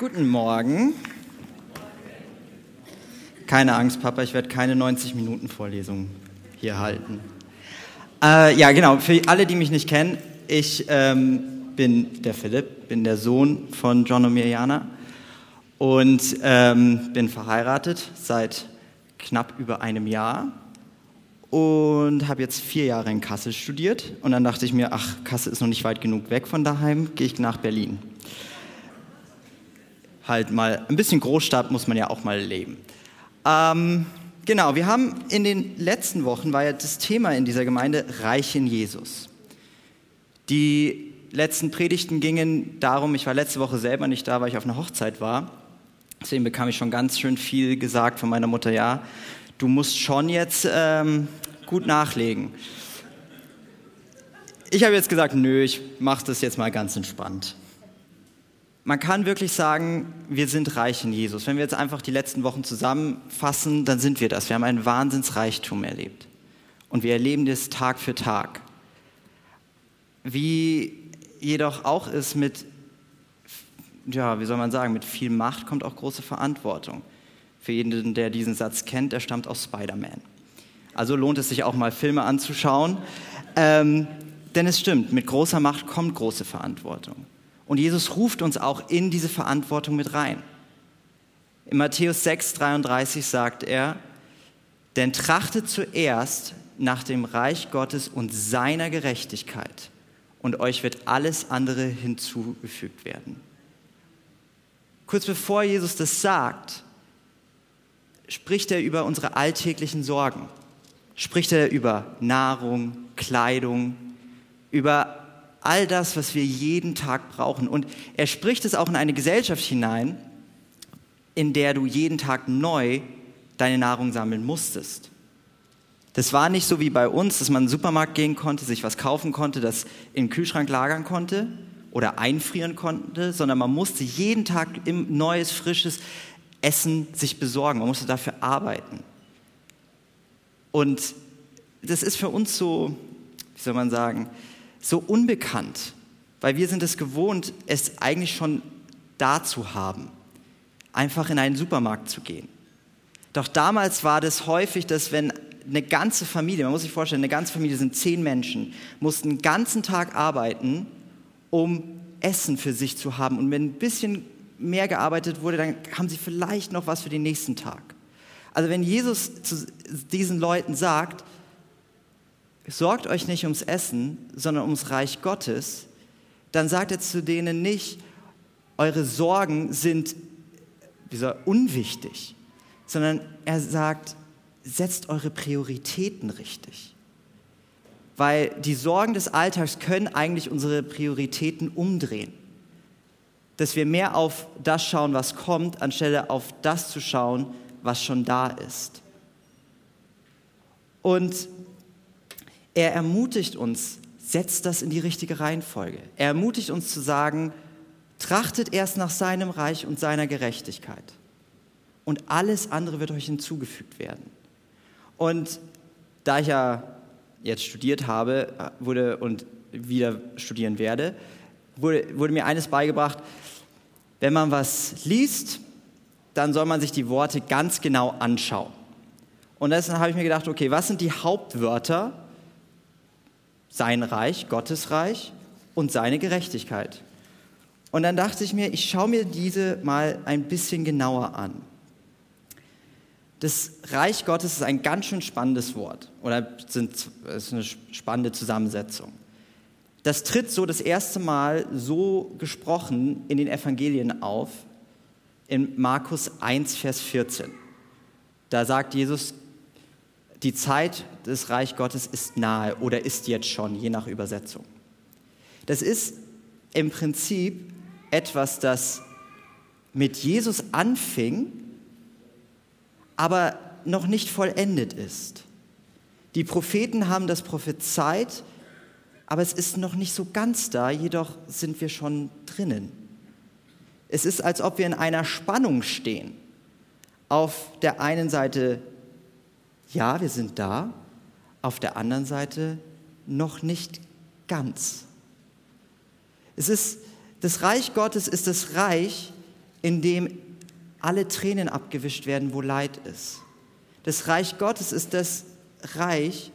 Guten Morgen. Keine Angst, Papa, ich werde keine 90 Minuten Vorlesung hier halten. Äh, ja, genau, für alle, die mich nicht kennen, ich ähm, bin der Philipp, bin der Sohn von John und Mirjana und ähm, bin verheiratet seit knapp über einem Jahr und habe jetzt vier Jahre in Kassel studiert. Und dann dachte ich mir, ach, Kassel ist noch nicht weit genug weg von daheim, gehe ich nach Berlin. Halt mal, ein bisschen Großstadt muss man ja auch mal leben. Ähm, genau, wir haben in den letzten Wochen, war ja das Thema in dieser Gemeinde Reich in Jesus. Die letzten Predigten gingen darum, ich war letzte Woche selber nicht da, weil ich auf einer Hochzeit war. Deswegen bekam ich schon ganz schön viel gesagt von meiner Mutter, ja, du musst schon jetzt ähm, gut nachlegen. Ich habe jetzt gesagt, nö, ich mache das jetzt mal ganz entspannt. Man kann wirklich sagen, wir sind reich in Jesus. Wenn wir jetzt einfach die letzten Wochen zusammenfassen, dann sind wir das. Wir haben einen Wahnsinnsreichtum erlebt. Und wir erleben das Tag für Tag. Wie jedoch auch ist mit, ja, wie soll man sagen, mit viel Macht kommt auch große Verantwortung. Für jeden, der diesen Satz kennt, der stammt aus Spider-Man. Also lohnt es sich auch mal Filme anzuschauen. Ähm, denn es stimmt, mit großer Macht kommt große Verantwortung. Und Jesus ruft uns auch in diese Verantwortung mit rein. In Matthäus 6, 33 sagt er, denn trachtet zuerst nach dem Reich Gottes und seiner Gerechtigkeit und euch wird alles andere hinzugefügt werden. Kurz bevor Jesus das sagt, spricht er über unsere alltäglichen Sorgen spricht er über Nahrung, Kleidung, über all das, was wir jeden Tag brauchen. Und er spricht es auch in eine Gesellschaft hinein, in der du jeden Tag neu deine Nahrung sammeln musstest. Das war nicht so wie bei uns, dass man in den Supermarkt gehen konnte, sich was kaufen konnte, das in den Kühlschrank lagern konnte oder einfrieren konnte, sondern man musste jeden Tag neues, frisches Essen sich besorgen. Man musste dafür arbeiten. Und das ist für uns so, wie soll man sagen, so unbekannt, weil wir sind es gewohnt, es eigentlich schon da zu haben, einfach in einen Supermarkt zu gehen. Doch damals war das häufig, dass wenn eine ganze Familie, man muss sich vorstellen, eine ganze Familie sind zehn Menschen, mussten den ganzen Tag arbeiten, um Essen für sich zu haben. Und wenn ein bisschen mehr gearbeitet wurde, dann haben sie vielleicht noch was für den nächsten Tag. Also wenn Jesus zu diesen Leuten sagt, sorgt euch nicht ums Essen, sondern ums Reich Gottes, dann sagt er zu denen nicht, eure Sorgen sind dieser, unwichtig, sondern er sagt, setzt eure Prioritäten richtig. Weil die Sorgen des Alltags können eigentlich unsere Prioritäten umdrehen. Dass wir mehr auf das schauen, was kommt, anstelle auf das zu schauen, was schon da ist. Und er ermutigt uns, setzt das in die richtige Reihenfolge. Er ermutigt uns zu sagen, trachtet erst nach seinem Reich und seiner Gerechtigkeit. Und alles andere wird euch hinzugefügt werden. Und da ich ja jetzt studiert habe wurde und wieder studieren werde, wurde, wurde mir eines beigebracht, wenn man was liest, dann soll man sich die Worte ganz genau anschauen. Und deshalb habe ich mir gedacht, okay, was sind die Hauptwörter? Sein Reich, Gottes Reich und seine Gerechtigkeit. Und dann dachte ich mir, ich schaue mir diese mal ein bisschen genauer an. Das Reich Gottes ist ein ganz schön spannendes Wort oder sind, ist eine spannende Zusammensetzung. Das tritt so das erste Mal so gesprochen in den Evangelien auf, in Markus 1, Vers 14. Da sagt Jesus, die Zeit des Reich Gottes ist nahe oder ist jetzt schon, je nach Übersetzung. Das ist im Prinzip etwas, das mit Jesus anfing, aber noch nicht vollendet ist. Die Propheten haben das prophezeit, aber es ist noch nicht so ganz da, jedoch sind wir schon drinnen. Es ist, als ob wir in einer Spannung stehen. Auf der einen Seite, ja, wir sind da, auf der anderen Seite noch nicht ganz. Es ist, das Reich Gottes ist das Reich, in dem alle Tränen abgewischt werden, wo Leid ist. Das Reich Gottes ist das Reich,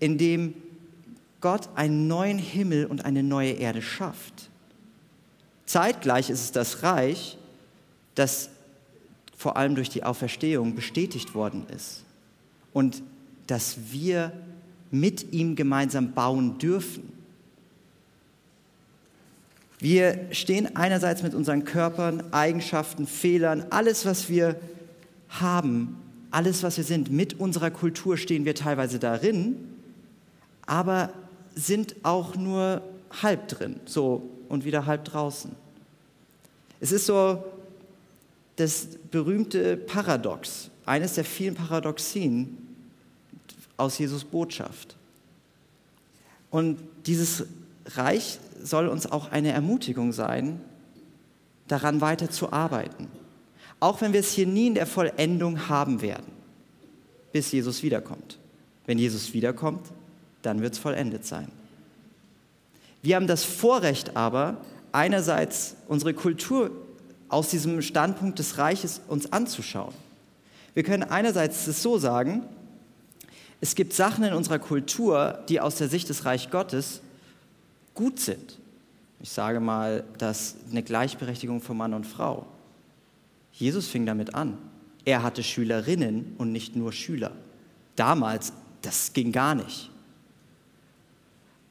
in dem Gott einen neuen Himmel und eine neue Erde schafft. Zeitgleich ist es das Reich, das vor allem durch die Auferstehung bestätigt worden ist und dass wir mit ihm gemeinsam bauen dürfen. Wir stehen einerseits mit unseren Körpern, Eigenschaften, Fehlern, alles, was wir haben, alles, was wir sind, mit unserer Kultur stehen wir teilweise darin, aber sind auch nur halb drin, so und wieder halb draußen. Es ist so das berühmte Paradox, eines der vielen Paradoxien aus Jesus Botschaft. Und dieses Reich soll uns auch eine Ermutigung sein, daran weiter zu arbeiten. Auch wenn wir es hier nie in der Vollendung haben werden, bis Jesus wiederkommt. Wenn Jesus wiederkommt, dann wird es vollendet sein. Wir haben das Vorrecht aber, einerseits unsere Kultur aus diesem Standpunkt des Reiches uns anzuschauen. Wir können einerseits es so sagen, es gibt Sachen in unserer Kultur, die aus der Sicht des Reich Gottes gut sind. Ich sage mal, dass eine Gleichberechtigung von Mann und Frau. Jesus fing damit an. Er hatte Schülerinnen und nicht nur Schüler. Damals, das ging gar nicht.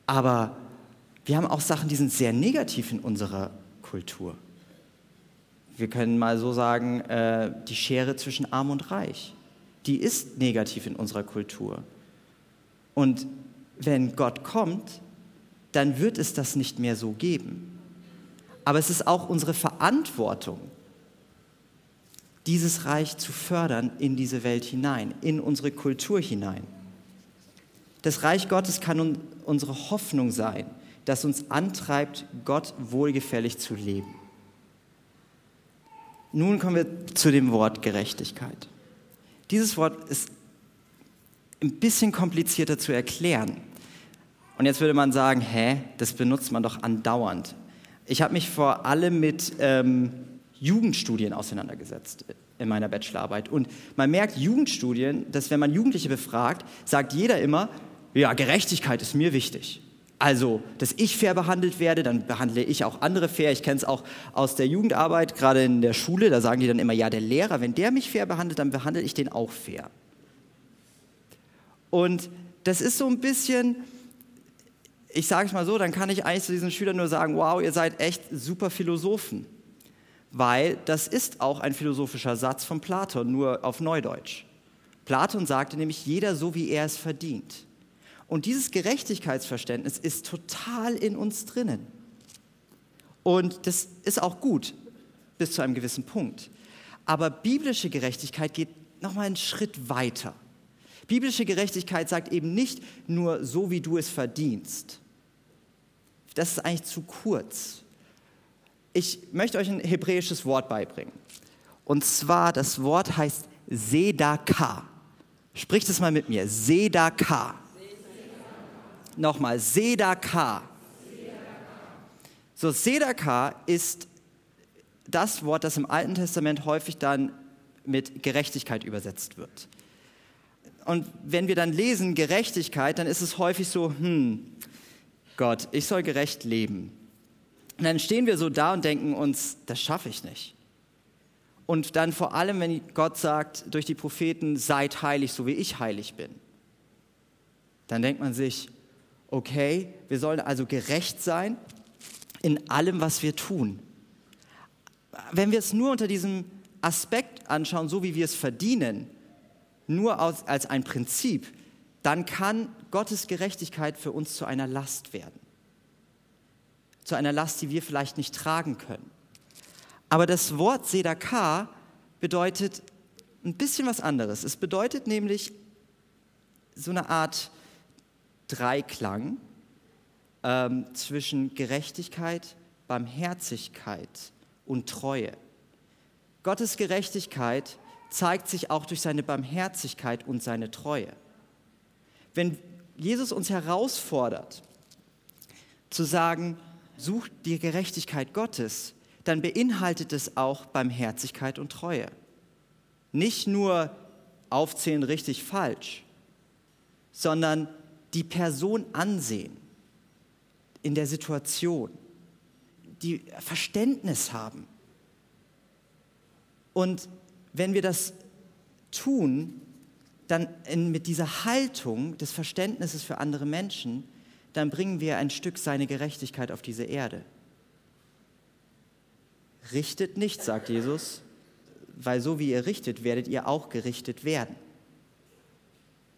Aber wir haben auch Sachen, die sind sehr negativ in unserer Kultur. Wir können mal so sagen, äh, die Schere zwischen Arm und Reich, die ist negativ in unserer Kultur. Und wenn Gott kommt, dann wird es das nicht mehr so geben. Aber es ist auch unsere Verantwortung, dieses Reich zu fördern in diese Welt hinein, in unsere Kultur hinein. Das Reich Gottes kann unsere Hoffnung sein, das uns antreibt, Gott wohlgefällig zu leben. Nun kommen wir zu dem Wort Gerechtigkeit. Dieses Wort ist ein bisschen komplizierter zu erklären. Und jetzt würde man sagen, hä, das benutzt man doch andauernd. Ich habe mich vor allem mit ähm, Jugendstudien auseinandergesetzt in meiner Bachelorarbeit. Und man merkt Jugendstudien, dass wenn man Jugendliche befragt, sagt jeder immer, ja, Gerechtigkeit ist mir wichtig. Also, dass ich fair behandelt werde, dann behandle ich auch andere fair. Ich kenne es auch aus der Jugendarbeit, gerade in der Schule, da sagen die dann immer, ja, der Lehrer, wenn der mich fair behandelt, dann behandle ich den auch fair. Und das ist so ein bisschen, ich sage es mal so, dann kann ich eigentlich zu diesen Schülern nur sagen, wow, ihr seid echt super Philosophen. Weil das ist auch ein philosophischer Satz von Platon, nur auf Neudeutsch. Platon sagte nämlich, jeder so, wie er es verdient. Und dieses Gerechtigkeitsverständnis ist total in uns drinnen. Und das ist auch gut bis zu einem gewissen Punkt. Aber biblische Gerechtigkeit geht nochmal einen Schritt weiter. Biblische Gerechtigkeit sagt eben nicht nur so, wie du es verdienst. Das ist eigentlich zu kurz. Ich möchte euch ein hebräisches Wort beibringen. Und zwar, das Wort heißt Sedaka. Spricht es mal mit mir. Sedaka. Nochmal, Sedaka. So, Sedaka ist das Wort, das im Alten Testament häufig dann mit Gerechtigkeit übersetzt wird. Und wenn wir dann lesen Gerechtigkeit, dann ist es häufig so, hm, Gott, ich soll gerecht leben. Und dann stehen wir so da und denken uns, das schaffe ich nicht. Und dann vor allem, wenn Gott sagt durch die Propheten, seid heilig, so wie ich heilig bin, dann denkt man sich, okay, wir sollen also gerecht sein in allem, was wir tun. Wenn wir es nur unter diesem Aspekt anschauen, so wie wir es verdienen, nur als ein Prinzip, dann kann Gottes Gerechtigkeit für uns zu einer Last werden. Zu einer Last, die wir vielleicht nicht tragen können. Aber das Wort Sedakar bedeutet ein bisschen was anderes. Es bedeutet nämlich so eine Art Dreiklang ähm, zwischen Gerechtigkeit, Barmherzigkeit und Treue. Gottes Gerechtigkeit zeigt sich auch durch seine Barmherzigkeit und seine Treue. Wenn Jesus uns herausfordert, zu sagen, such die Gerechtigkeit Gottes, dann beinhaltet es auch Barmherzigkeit und Treue. Nicht nur aufzählen richtig falsch, sondern die Person ansehen in der Situation, die Verständnis haben. Und wenn wir das tun, dann in, mit dieser Haltung des Verständnisses für andere Menschen, dann bringen wir ein Stück seine Gerechtigkeit auf diese Erde. Richtet nicht, sagt Jesus, weil so wie ihr richtet, werdet ihr auch gerichtet werden.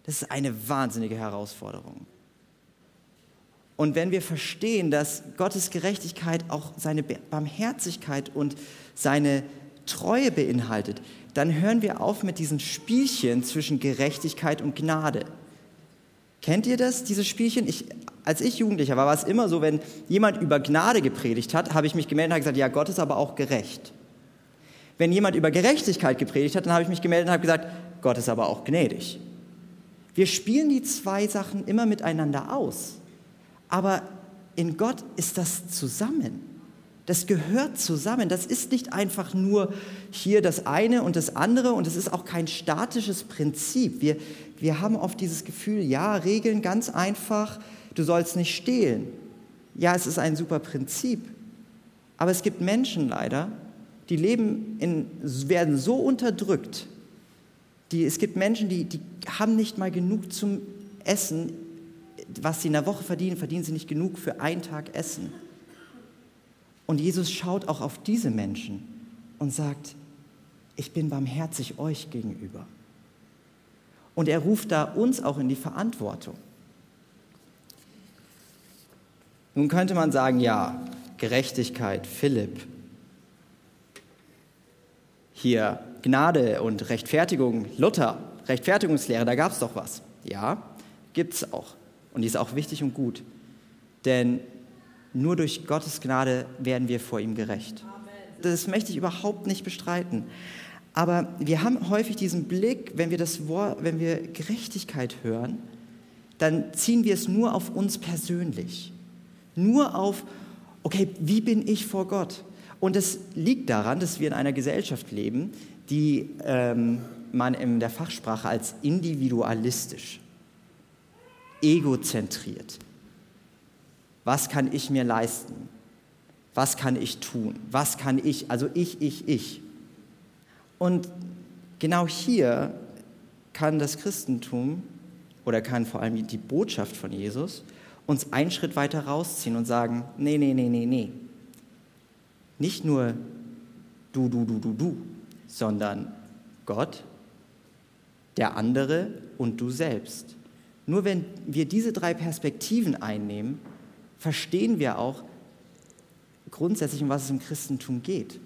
Das ist eine wahnsinnige Herausforderung. Und wenn wir verstehen, dass Gottes Gerechtigkeit auch seine Barmherzigkeit und seine Treue beinhaltet, dann hören wir auf mit diesen Spielchen zwischen Gerechtigkeit und Gnade. Kennt ihr das, diese Spielchen? Ich, als ich Jugendlicher war, war es immer so, wenn jemand über Gnade gepredigt hat, habe ich mich gemeldet und habe gesagt, ja, Gott ist aber auch gerecht. Wenn jemand über Gerechtigkeit gepredigt hat, dann habe ich mich gemeldet und habe gesagt, Gott ist aber auch gnädig. Wir spielen die zwei Sachen immer miteinander aus. Aber in Gott ist das zusammen. Das gehört zusammen. Das ist nicht einfach nur hier das eine und das andere und es ist auch kein statisches Prinzip. Wir, wir haben oft dieses Gefühl, ja, Regeln ganz einfach, du sollst nicht stehlen. Ja, es ist ein super Prinzip. Aber es gibt Menschen leider, die leben in, werden so unterdrückt. Die, es gibt Menschen, die, die haben nicht mal genug zum Essen was sie in der Woche verdienen, verdienen sie nicht genug für einen Tag Essen. Und Jesus schaut auch auf diese Menschen und sagt, ich bin barmherzig euch gegenüber. Und er ruft da uns auch in die Verantwortung. Nun könnte man sagen, ja, Gerechtigkeit, Philipp, hier Gnade und Rechtfertigung, Luther, Rechtfertigungslehre, da gab es doch was. Ja, gibt es auch. Und die ist auch wichtig und gut. Denn nur durch Gottes Gnade werden wir vor ihm gerecht. Das möchte ich überhaupt nicht bestreiten. Aber wir haben häufig diesen Blick, wenn wir das Wort, wenn wir Gerechtigkeit hören, dann ziehen wir es nur auf uns persönlich. Nur auf, okay, wie bin ich vor Gott? Und es liegt daran, dass wir in einer Gesellschaft leben, die ähm, man in der Fachsprache als individualistisch egozentriert. Was kann ich mir leisten? Was kann ich tun? Was kann ich? Also ich, ich, ich. Und genau hier kann das Christentum oder kann vor allem die Botschaft von Jesus uns einen Schritt weiter rausziehen und sagen, nee, nee, nee, nee, nee. Nicht nur du, du, du, du, du, sondern Gott, der andere und du selbst. Nur wenn wir diese drei Perspektiven einnehmen, verstehen wir auch grundsätzlich, um was es im Christentum geht.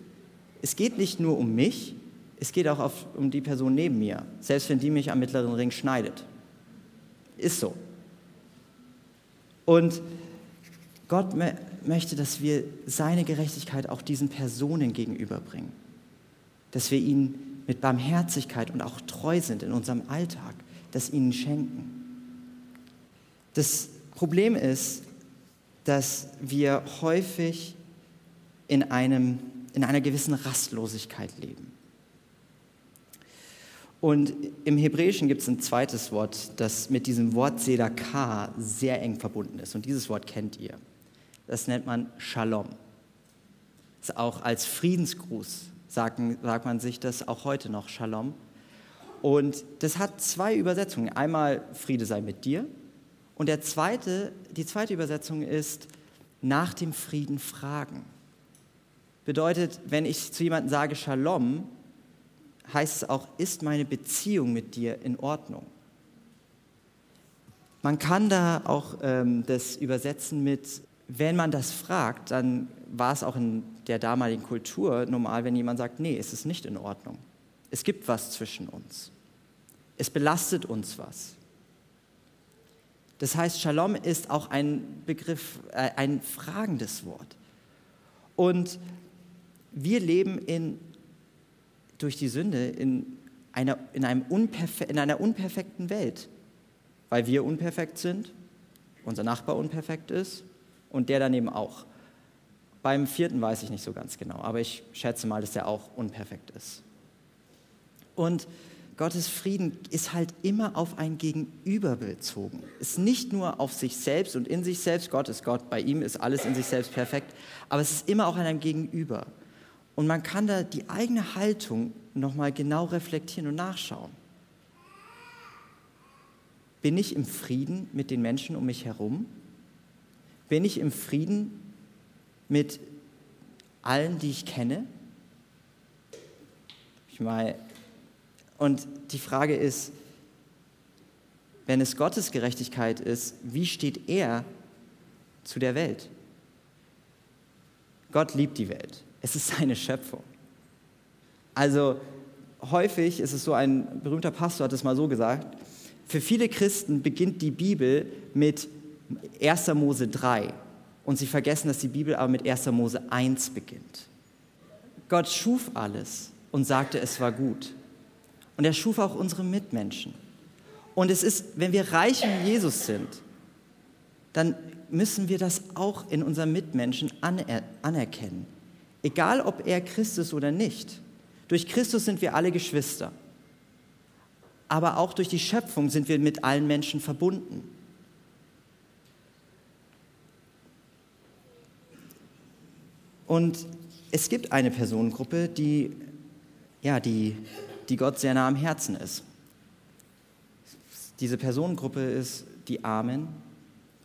Es geht nicht nur um mich, es geht auch auf, um die Person neben mir, selbst wenn die mich am mittleren Ring schneidet. Ist so. Und Gott möchte, dass wir seine Gerechtigkeit auch diesen Personen gegenüberbringen. Dass wir ihnen mit Barmherzigkeit und auch treu sind in unserem Alltag, das ihnen schenken. Das Problem ist, dass wir häufig in, einem, in einer gewissen Rastlosigkeit leben. Und im Hebräischen gibt es ein zweites Wort, das mit diesem Wort Sedaka sehr eng verbunden ist. Und dieses Wort kennt ihr. Das nennt man Shalom. Das ist auch als Friedensgruß sagt, sagt man sich das auch heute noch, Shalom. Und das hat zwei Übersetzungen. Einmal Friede sei mit dir und der zweite, die zweite Übersetzung ist nach dem Frieden fragen. Bedeutet, wenn ich zu jemandem sage Shalom, heißt es auch, ist meine Beziehung mit dir in Ordnung? Man kann da auch ähm, das übersetzen mit, wenn man das fragt, dann war es auch in der damaligen Kultur normal, wenn jemand sagt, nee, es ist nicht in Ordnung. Es gibt was zwischen uns. Es belastet uns was. Das heißt, Shalom ist auch ein Begriff, äh, ein fragendes Wort. Und wir leben in, durch die Sünde in einer, in, einem in einer unperfekten Welt, weil wir unperfekt sind, unser Nachbar unperfekt ist und der daneben auch. Beim vierten weiß ich nicht so ganz genau, aber ich schätze mal, dass der auch unperfekt ist. Und Gottes Frieden ist halt immer auf ein Gegenüber bezogen. Ist nicht nur auf sich selbst und in sich selbst. Gott ist Gott, bei ihm ist alles in sich selbst perfekt. Aber es ist immer auch an einem Gegenüber. Und man kann da die eigene Haltung nochmal genau reflektieren und nachschauen. Bin ich im Frieden mit den Menschen um mich herum? Bin ich im Frieden mit allen, die ich kenne? Ich meine, und die Frage ist, wenn es Gottes Gerechtigkeit ist, wie steht er zu der Welt? Gott liebt die Welt. Es ist seine Schöpfung. Also häufig ist es so, ein berühmter Pastor hat es mal so gesagt, für viele Christen beginnt die Bibel mit 1. Mose 3 und sie vergessen, dass die Bibel aber mit 1. Mose 1 beginnt. Gott schuf alles und sagte, es war gut. Und er schuf auch unsere Mitmenschen. Und es ist, wenn wir reich in Jesus sind, dann müssen wir das auch in unseren Mitmenschen aner anerkennen. Egal, ob er Christ ist oder nicht. Durch Christus sind wir alle Geschwister. Aber auch durch die Schöpfung sind wir mit allen Menschen verbunden. Und es gibt eine Personengruppe, die, ja, die die Gott sehr nah am Herzen ist. Diese Personengruppe ist die Armen,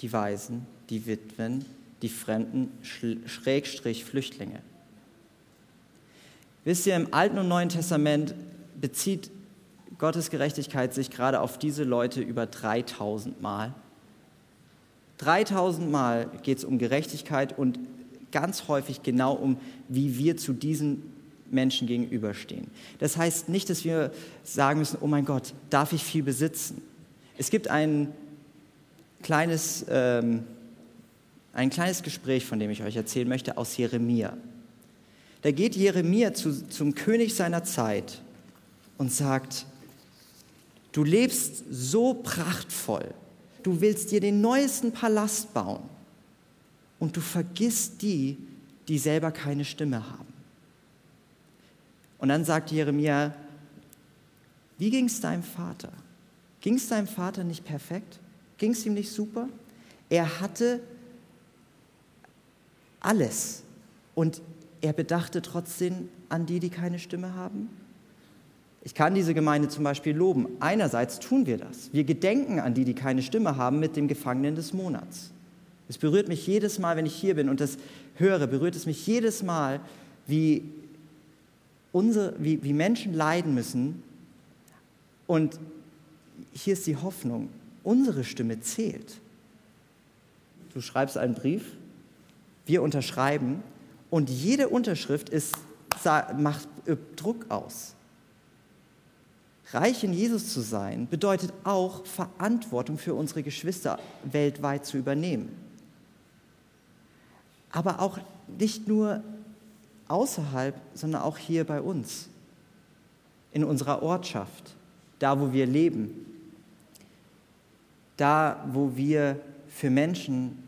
die Waisen, die Witwen, die Fremden, Schrägstrich Flüchtlinge. Wisst ihr, im Alten und Neuen Testament bezieht Gottes Gerechtigkeit sich gerade auf diese Leute über 3000 Mal. 3000 Mal geht es um Gerechtigkeit und ganz häufig genau um, wie wir zu diesen Menschen gegenüberstehen. Das heißt nicht, dass wir sagen müssen, oh mein Gott, darf ich viel besitzen? Es gibt ein kleines, ähm, ein kleines Gespräch, von dem ich euch erzählen möchte, aus Jeremia. Da geht Jeremia zu, zum König seiner Zeit und sagt, du lebst so prachtvoll, du willst dir den neuesten Palast bauen und du vergisst die, die selber keine Stimme haben. Und dann sagt Jeremia, wie ging es deinem Vater? Ging es deinem Vater nicht perfekt? Ging es ihm nicht super? Er hatte alles und er bedachte trotzdem an die, die keine Stimme haben. Ich kann diese Gemeinde zum Beispiel loben. Einerseits tun wir das. Wir gedenken an die, die keine Stimme haben, mit dem Gefangenen des Monats. Es berührt mich jedes Mal, wenn ich hier bin und das höre, berührt es mich jedes Mal, wie unsere, wie, wie Menschen leiden müssen. Und hier ist die Hoffnung, unsere Stimme zählt. Du schreibst einen Brief, wir unterschreiben und jede Unterschrift ist, macht Druck aus. Reich in Jesus zu sein bedeutet auch, Verantwortung für unsere Geschwister weltweit zu übernehmen. Aber auch nicht nur außerhalb, sondern auch hier bei uns, in unserer Ortschaft, da wo wir leben, da wo wir für Menschen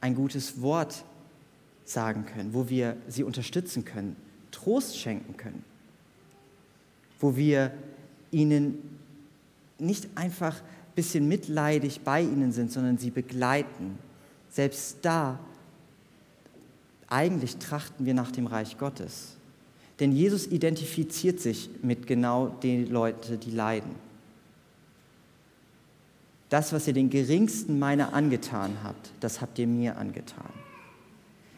ein gutes Wort sagen können, wo wir sie unterstützen können, Trost schenken können, wo wir ihnen nicht einfach ein bisschen mitleidig bei ihnen sind, sondern sie begleiten. Selbst da eigentlich trachten wir nach dem Reich Gottes. Denn Jesus identifiziert sich mit genau den Leuten, die leiden. Das, was ihr den geringsten meiner angetan habt, das habt ihr mir angetan.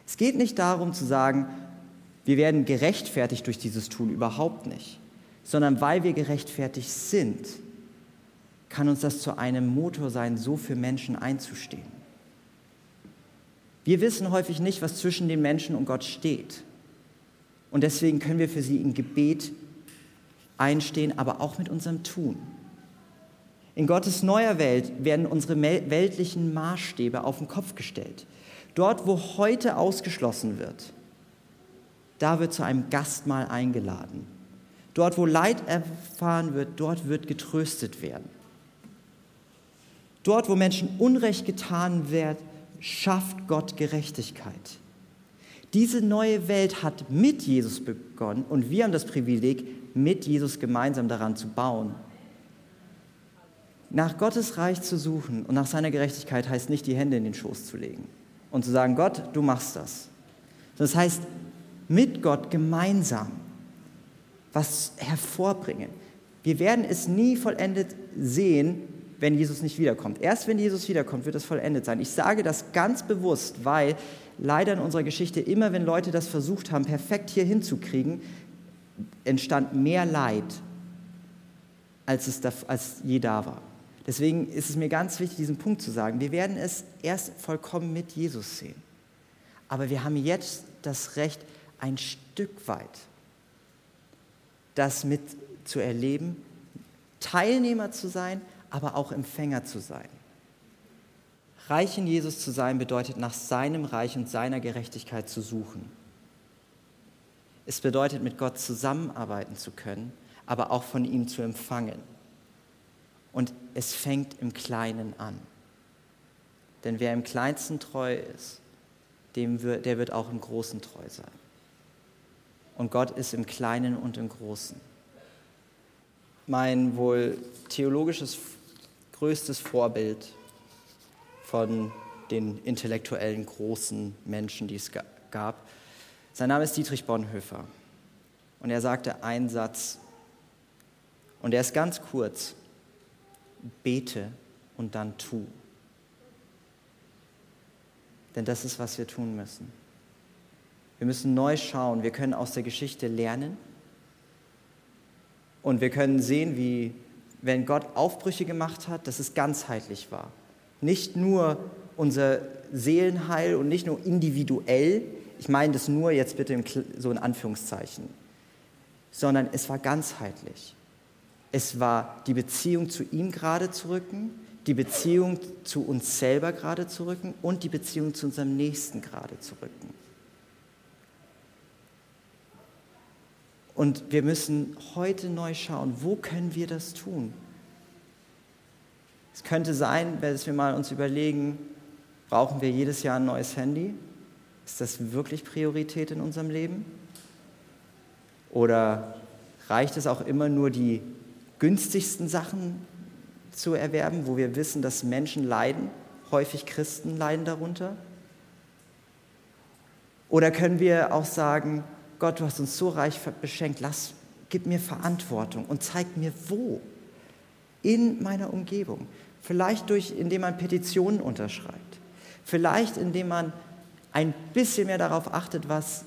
Es geht nicht darum zu sagen, wir werden gerechtfertigt durch dieses Tun, überhaupt nicht, sondern weil wir gerechtfertigt sind, kann uns das zu einem Motor sein, so für Menschen einzustehen. Wir wissen häufig nicht, was zwischen den Menschen und Gott steht. Und deswegen können wir für sie im Gebet einstehen, aber auch mit unserem Tun. In Gottes neuer Welt werden unsere weltlichen Maßstäbe auf den Kopf gestellt. Dort, wo heute ausgeschlossen wird, da wird zu einem Gastmahl eingeladen. Dort, wo Leid erfahren wird, dort wird getröstet werden. Dort, wo Menschen Unrecht getan wird, schafft Gott Gerechtigkeit. Diese neue Welt hat mit Jesus begonnen und wir haben das Privileg, mit Jesus gemeinsam daran zu bauen. Nach Gottes Reich zu suchen und nach seiner Gerechtigkeit heißt nicht, die Hände in den Schoß zu legen und zu sagen, Gott, du machst das. Das heißt, mit Gott gemeinsam was hervorbringen. Wir werden es nie vollendet sehen, wenn Jesus nicht wiederkommt. Erst wenn Jesus wiederkommt, wird es vollendet sein. Ich sage das ganz bewusst, weil leider in unserer Geschichte immer, wenn Leute das versucht haben, perfekt hier hinzukriegen, entstand mehr Leid, als es da, als je da war. Deswegen ist es mir ganz wichtig, diesen Punkt zu sagen. Wir werden es erst vollkommen mit Jesus sehen. Aber wir haben jetzt das Recht, ein Stück weit das mit zu erleben, Teilnehmer zu sein, aber auch Empfänger zu sein. Reich in Jesus zu sein bedeutet, nach seinem Reich und seiner Gerechtigkeit zu suchen. Es bedeutet, mit Gott zusammenarbeiten zu können, aber auch von ihm zu empfangen. Und es fängt im Kleinen an. Denn wer im Kleinsten treu ist, dem wird, der wird auch im Großen treu sein. Und Gott ist im Kleinen und im Großen. Mein wohl theologisches größtes Vorbild von den intellektuellen großen Menschen, die es gab, sein Name ist Dietrich Bonhoeffer. Und er sagte einen Satz, und er ist ganz kurz bete und dann tu. Denn das ist, was wir tun müssen. Wir müssen neu schauen. Wir können aus der Geschichte lernen. Und wir können sehen, wie, wenn Gott Aufbrüche gemacht hat, dass es ganzheitlich war. Nicht nur unser Seelenheil und nicht nur individuell. Ich meine das nur jetzt bitte so in Anführungszeichen. Sondern es war ganzheitlich. Es war die Beziehung zu ihm gerade zu rücken, die Beziehung zu uns selber gerade zu rücken und die Beziehung zu unserem Nächsten gerade zu rücken. Und wir müssen heute neu schauen, wo können wir das tun? Es könnte sein, wenn wir mal uns überlegen, brauchen wir jedes Jahr ein neues Handy? Ist das wirklich Priorität in unserem Leben? Oder reicht es auch immer nur die günstigsten Sachen zu erwerben, wo wir wissen, dass Menschen leiden, häufig Christen leiden darunter? Oder können wir auch sagen, Gott, du hast uns so reich beschenkt, lass, gib mir Verantwortung und zeig mir wo in meiner Umgebung. Vielleicht durch, indem man Petitionen unterschreibt. Vielleicht indem man ein bisschen mehr darauf achtet, was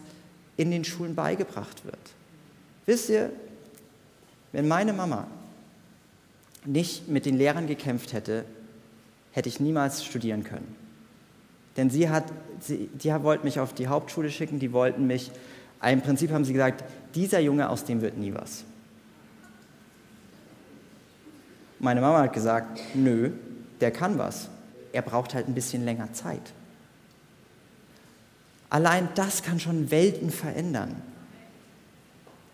in den Schulen beigebracht wird. Wisst ihr, wenn meine Mama nicht mit den Lehrern gekämpft hätte, hätte ich niemals studieren können. Denn sie hat, sie, die wollten mich auf die Hauptschule schicken, die wollten mich, im Prinzip haben sie gesagt, dieser Junge, aus dem wird nie was. Meine Mama hat gesagt, nö, der kann was. Er braucht halt ein bisschen länger Zeit. Allein das kann schon Welten verändern.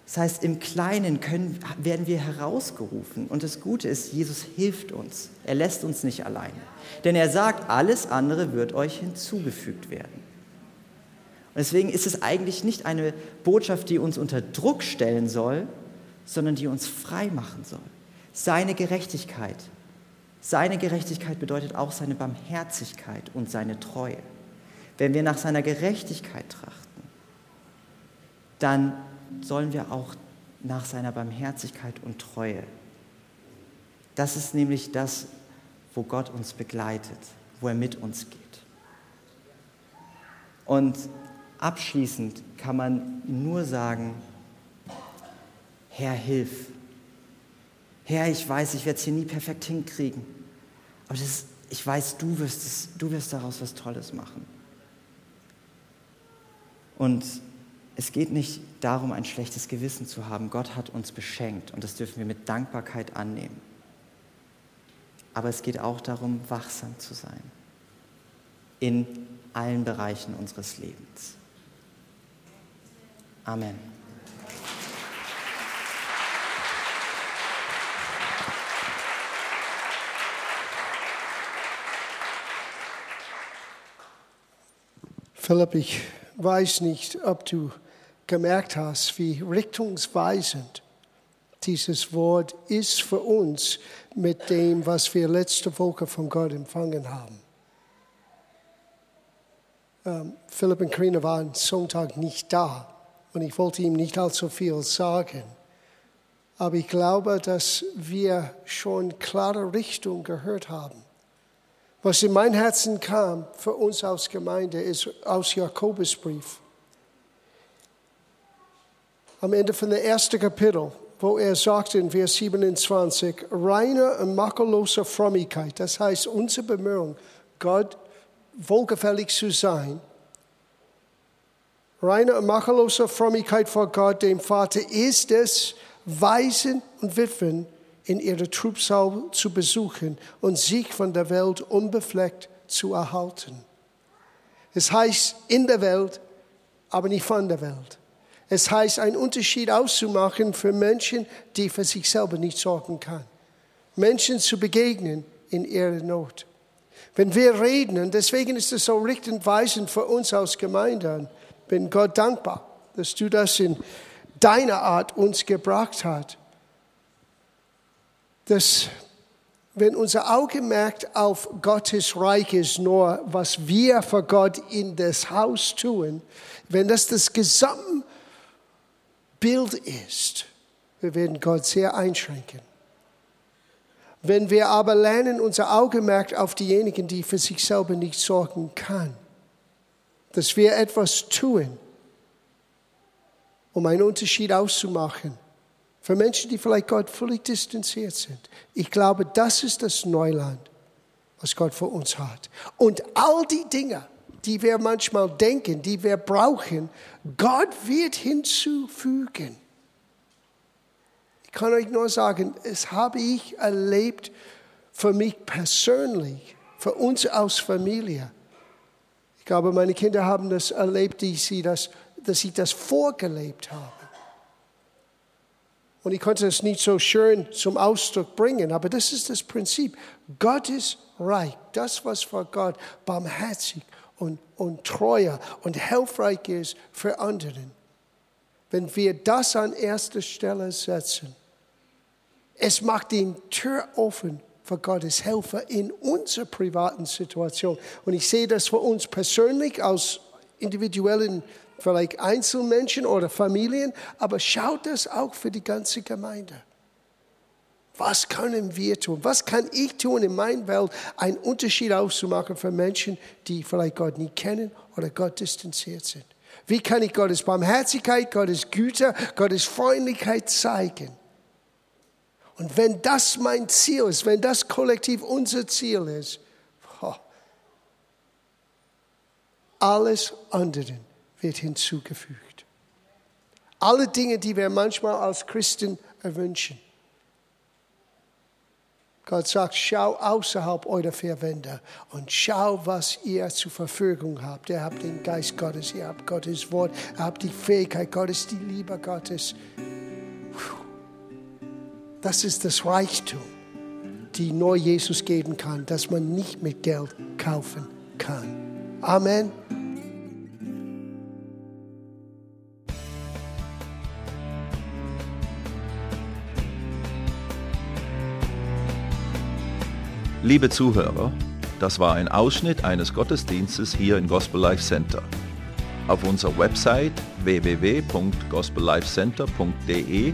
Das heißt, im Kleinen können, werden wir herausgerufen. Und das Gute ist, Jesus hilft uns. Er lässt uns nicht allein. Denn er sagt, alles andere wird euch hinzugefügt werden. Und deswegen ist es eigentlich nicht eine Botschaft, die uns unter Druck stellen soll, sondern die uns frei machen soll. Seine Gerechtigkeit. Seine Gerechtigkeit bedeutet auch seine Barmherzigkeit und seine Treue. Wenn wir nach seiner Gerechtigkeit trachten, dann sollen wir auch nach seiner Barmherzigkeit und Treue. Das ist nämlich das, wo Gott uns begleitet, wo er mit uns geht. Und abschließend kann man nur sagen, Herr, hilf. Herr, ich weiß, ich werde es hier nie perfekt hinkriegen, aber ist, ich weiß, du wirst, es, du wirst daraus was Tolles machen. Und es geht nicht darum, ein schlechtes Gewissen zu haben. Gott hat uns beschenkt und das dürfen wir mit Dankbarkeit annehmen. Aber es geht auch darum, wachsam zu sein in allen Bereichen unseres Lebens. Amen. Philipp, ich weiß nicht, ob du gemerkt hast, wie richtungsweisend dieses Wort ist für uns mit dem, was wir letzte Woche von Gott empfangen haben. Ähm, Philipp und Karina waren Sonntag nicht da und ich wollte ihm nicht allzu viel sagen. Aber ich glaube, dass wir schon klare Richtung gehört haben. Was in mein Herzen kam für uns als Gemeinde ist aus Jakobusbrief. Am Ende von der ersten Kapitel, wo er sagt in Vers 27, reine und makellose Frömmigkeit, das heißt unsere Bemühung, Gott wohlgefällig zu sein, reine und makellose Frömmigkeit vor Gott, dem Vater, ist es, Waisen und Witwen in ihrer Trubsal zu besuchen und sich von der Welt unbefleckt zu erhalten. Es heißt in der Welt, aber nicht von der Welt. Es heißt, einen Unterschied auszumachen für Menschen, die für sich selber nicht sorgen können. Menschen zu begegnen in ihrer Not. Wenn wir reden, und deswegen ist es so richtend weisend für uns als Gemeinde, bin Gott dankbar, dass du das in deiner Art uns gebracht hast dass wenn unser Augenmerk auf Gottes Reich ist, nur was wir für Gott in das Haus tun, wenn das das Gesamtbild ist, wir werden Gott sehr einschränken. Wenn wir aber lernen, unser Augenmerk auf diejenigen, die für sich selber nicht sorgen kann, dass wir etwas tun, um einen Unterschied auszumachen, für Menschen, die vielleicht Gott völlig distanziert sind. Ich glaube, das ist das Neuland, was Gott für uns hat. Und all die Dinge, die wir manchmal denken, die wir brauchen, Gott wird hinzufügen. Ich kann euch nur sagen, es habe ich erlebt für mich persönlich, für uns als Familie. Ich glaube, meine Kinder haben das erlebt, dass sie das, dass sie das vorgelebt haben. Und ich konnte es nicht so schön zum Ausdruck bringen, aber das ist das Prinzip. Gott ist reich. Das, was vor Gott barmherzig und, und treuer und hilfreich ist für anderen. Wenn wir das an erster Stelle setzen, es macht die Tür offen für Gottes Helfer in unserer privaten Situation. Und ich sehe das für uns persönlich als individuellen vielleicht Einzelmenschen oder Familien, aber schaut das auch für die ganze Gemeinde. Was können wir tun? Was kann ich tun in meiner Welt, einen Unterschied auszumachen für Menschen, die vielleicht Gott nicht kennen oder Gott distanziert sind? Wie kann ich Gottes Barmherzigkeit, Gottes Güte, Gottes Freundlichkeit zeigen? Und wenn das mein Ziel ist, wenn das kollektiv unser Ziel ist, alles andere wird hinzugefügt. Alle Dinge, die wir manchmal als Christen erwünschen. Gott sagt, schau außerhalb eurer vier und schau, was ihr zur Verfügung habt. Ihr habt den Geist Gottes, ihr habt Gottes Wort, ihr habt die Fähigkeit Gottes, die Liebe Gottes. Das ist das Reichtum, die nur Jesus geben kann, das man nicht mit Geld kaufen kann. Amen. Liebe Zuhörer, das war ein Ausschnitt eines Gottesdienstes hier im Gospel Life Center. Auf unserer Website www.gospellifecenter.de